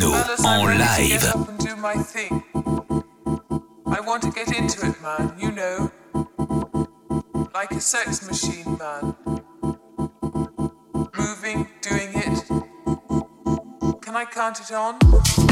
Romano en live. I want to get into it, man, you know. Like a sex machine, man. Moving, doing it. Can I count it on?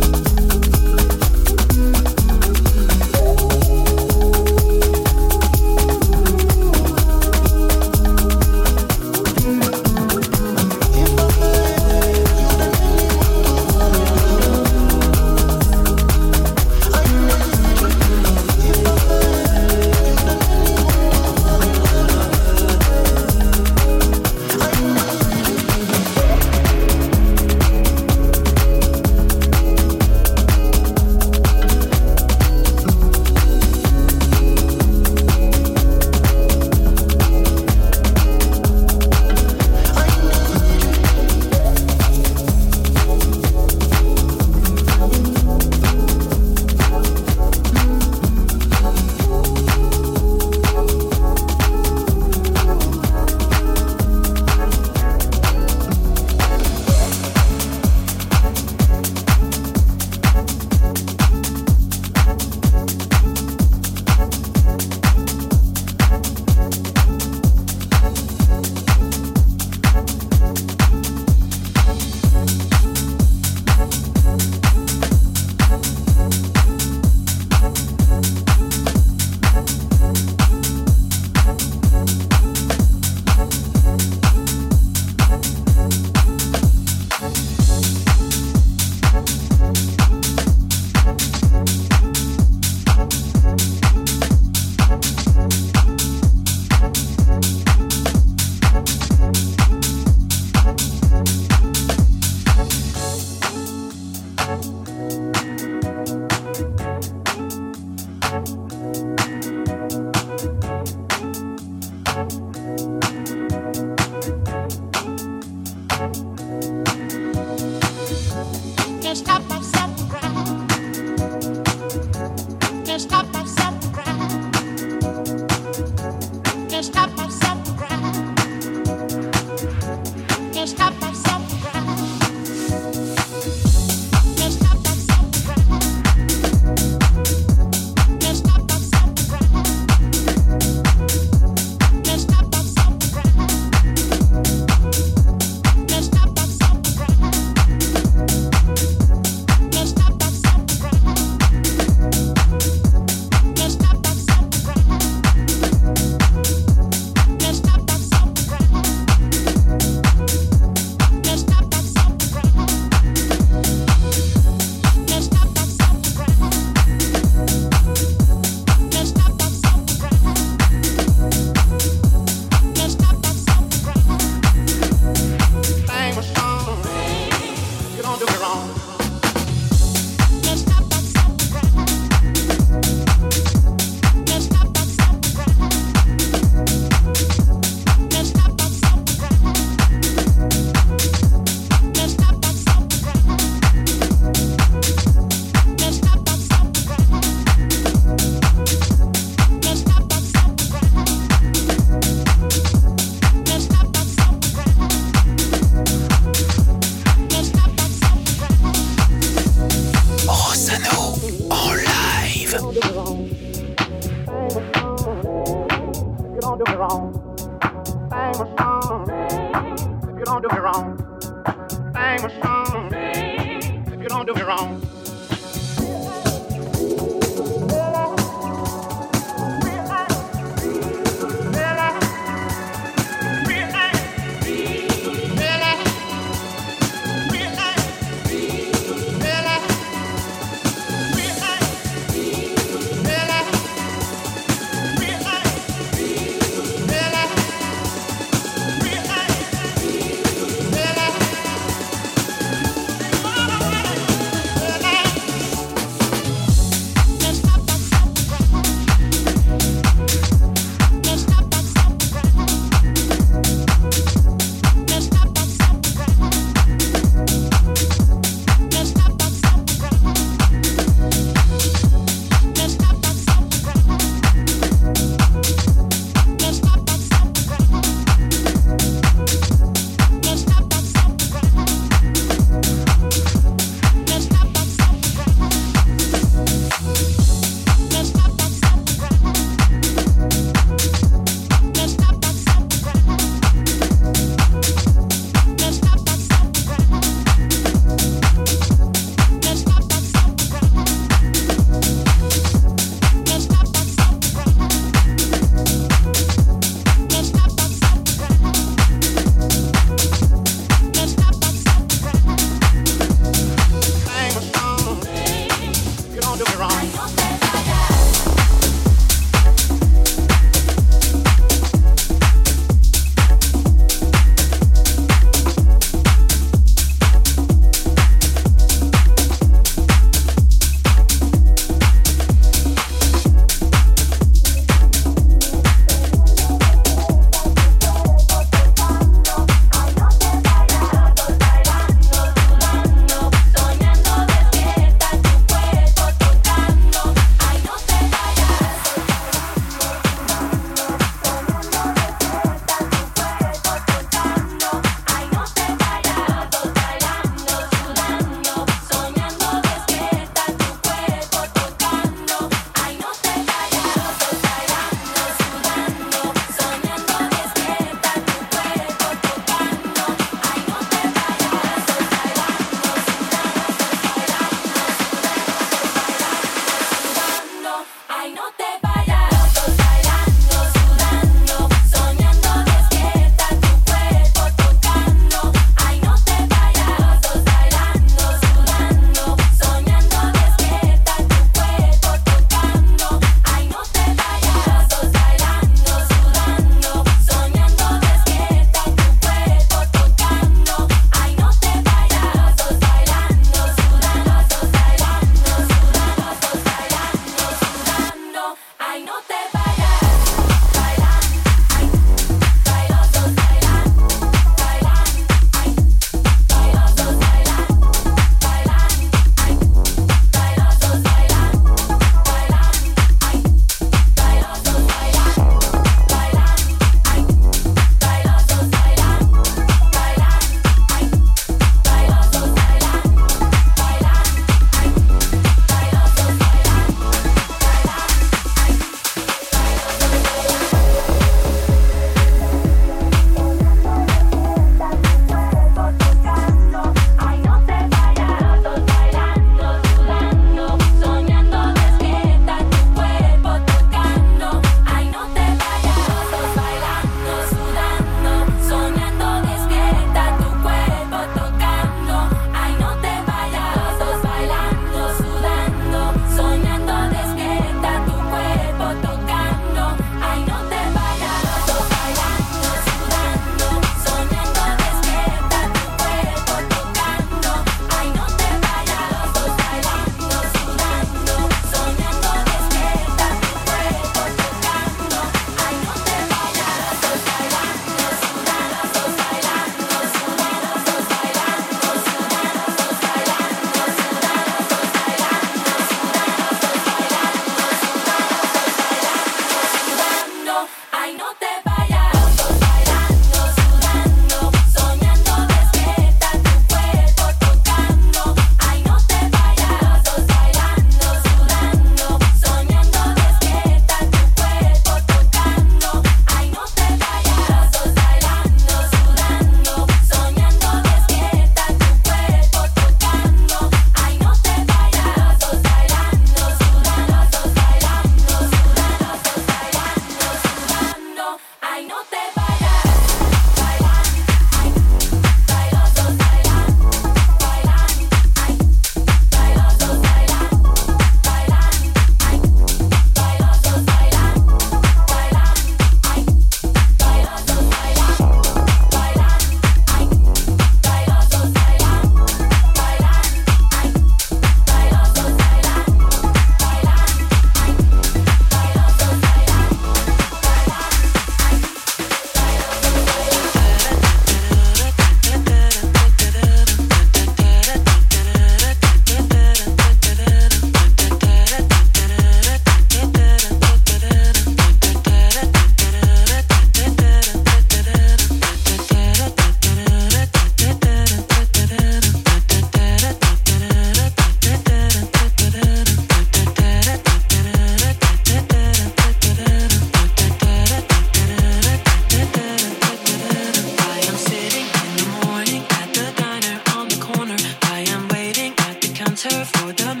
for the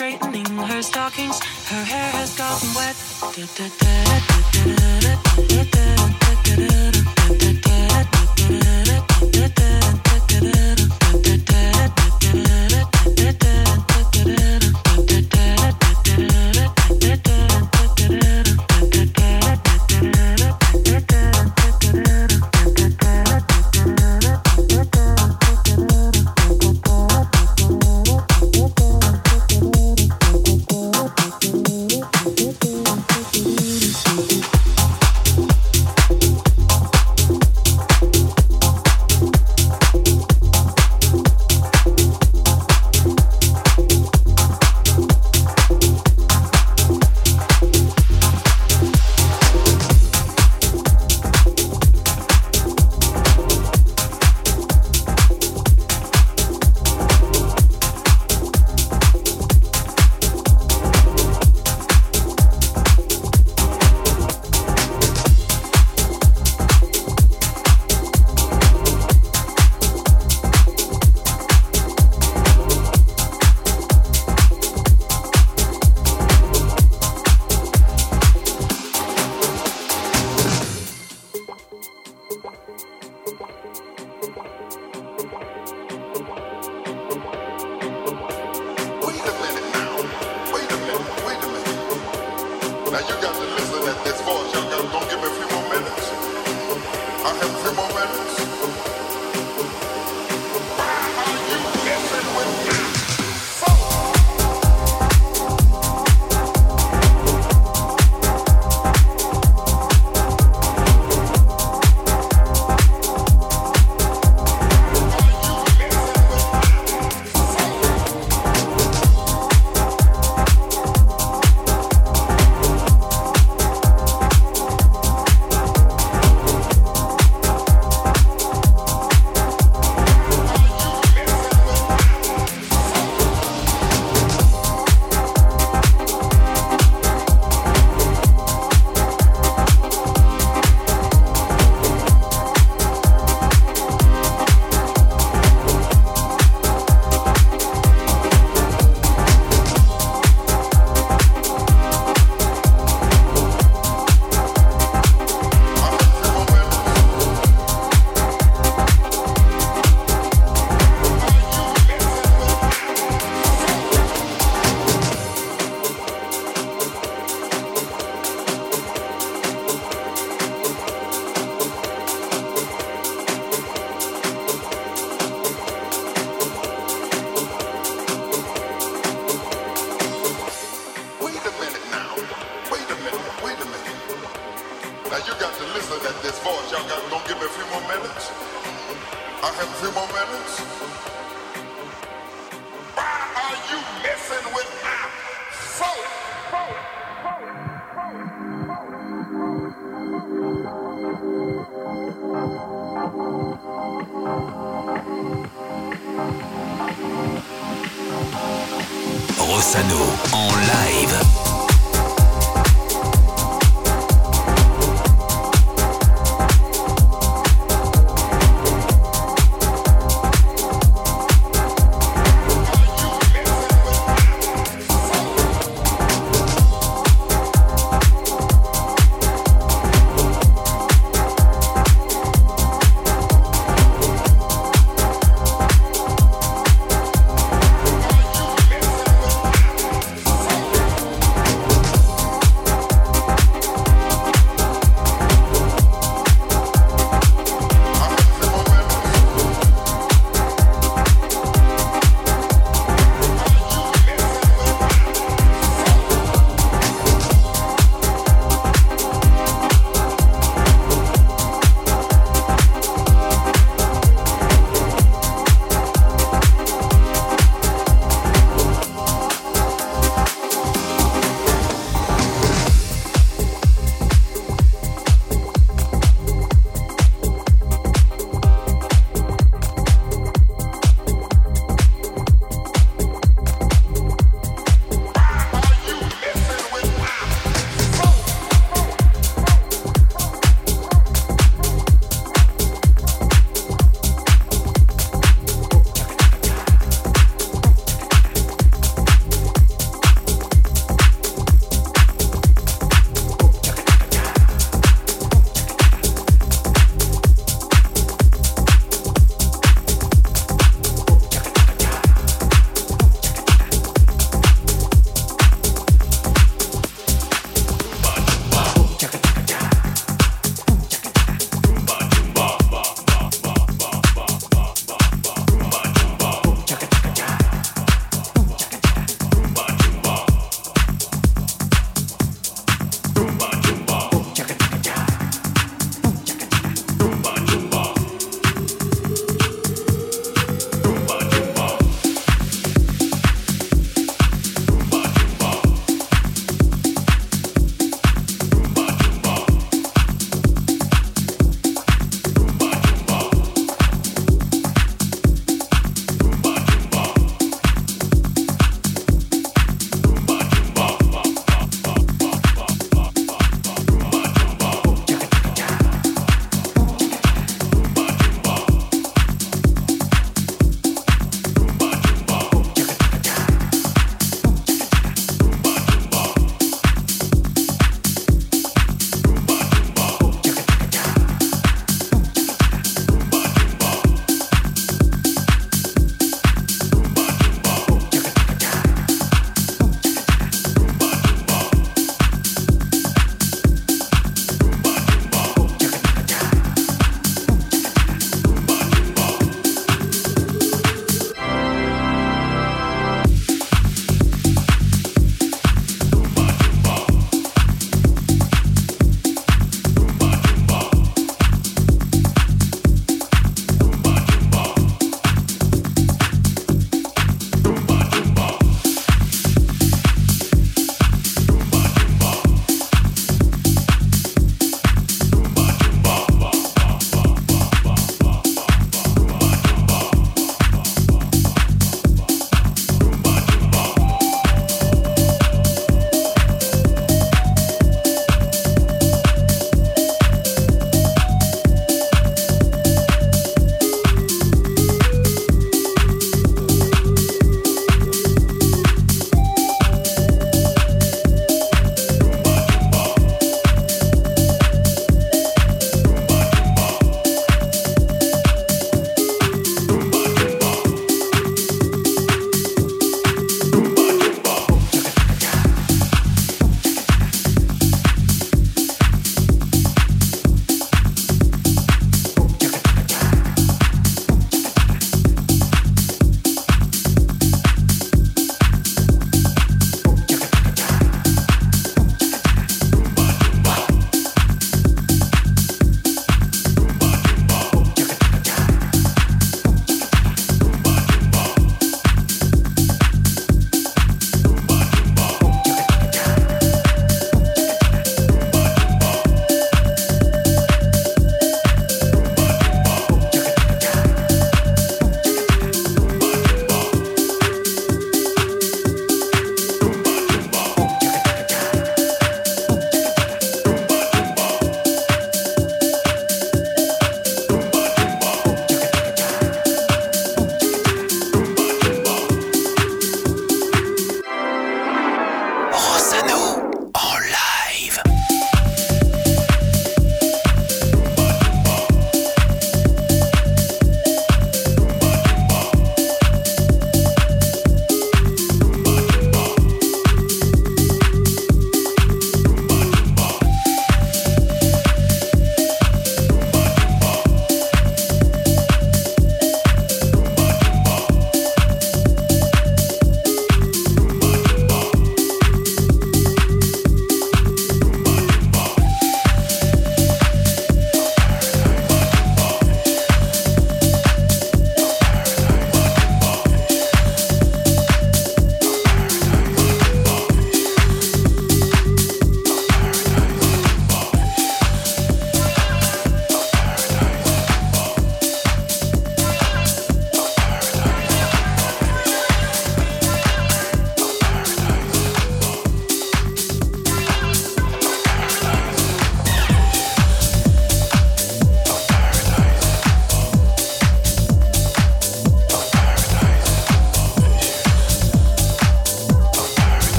while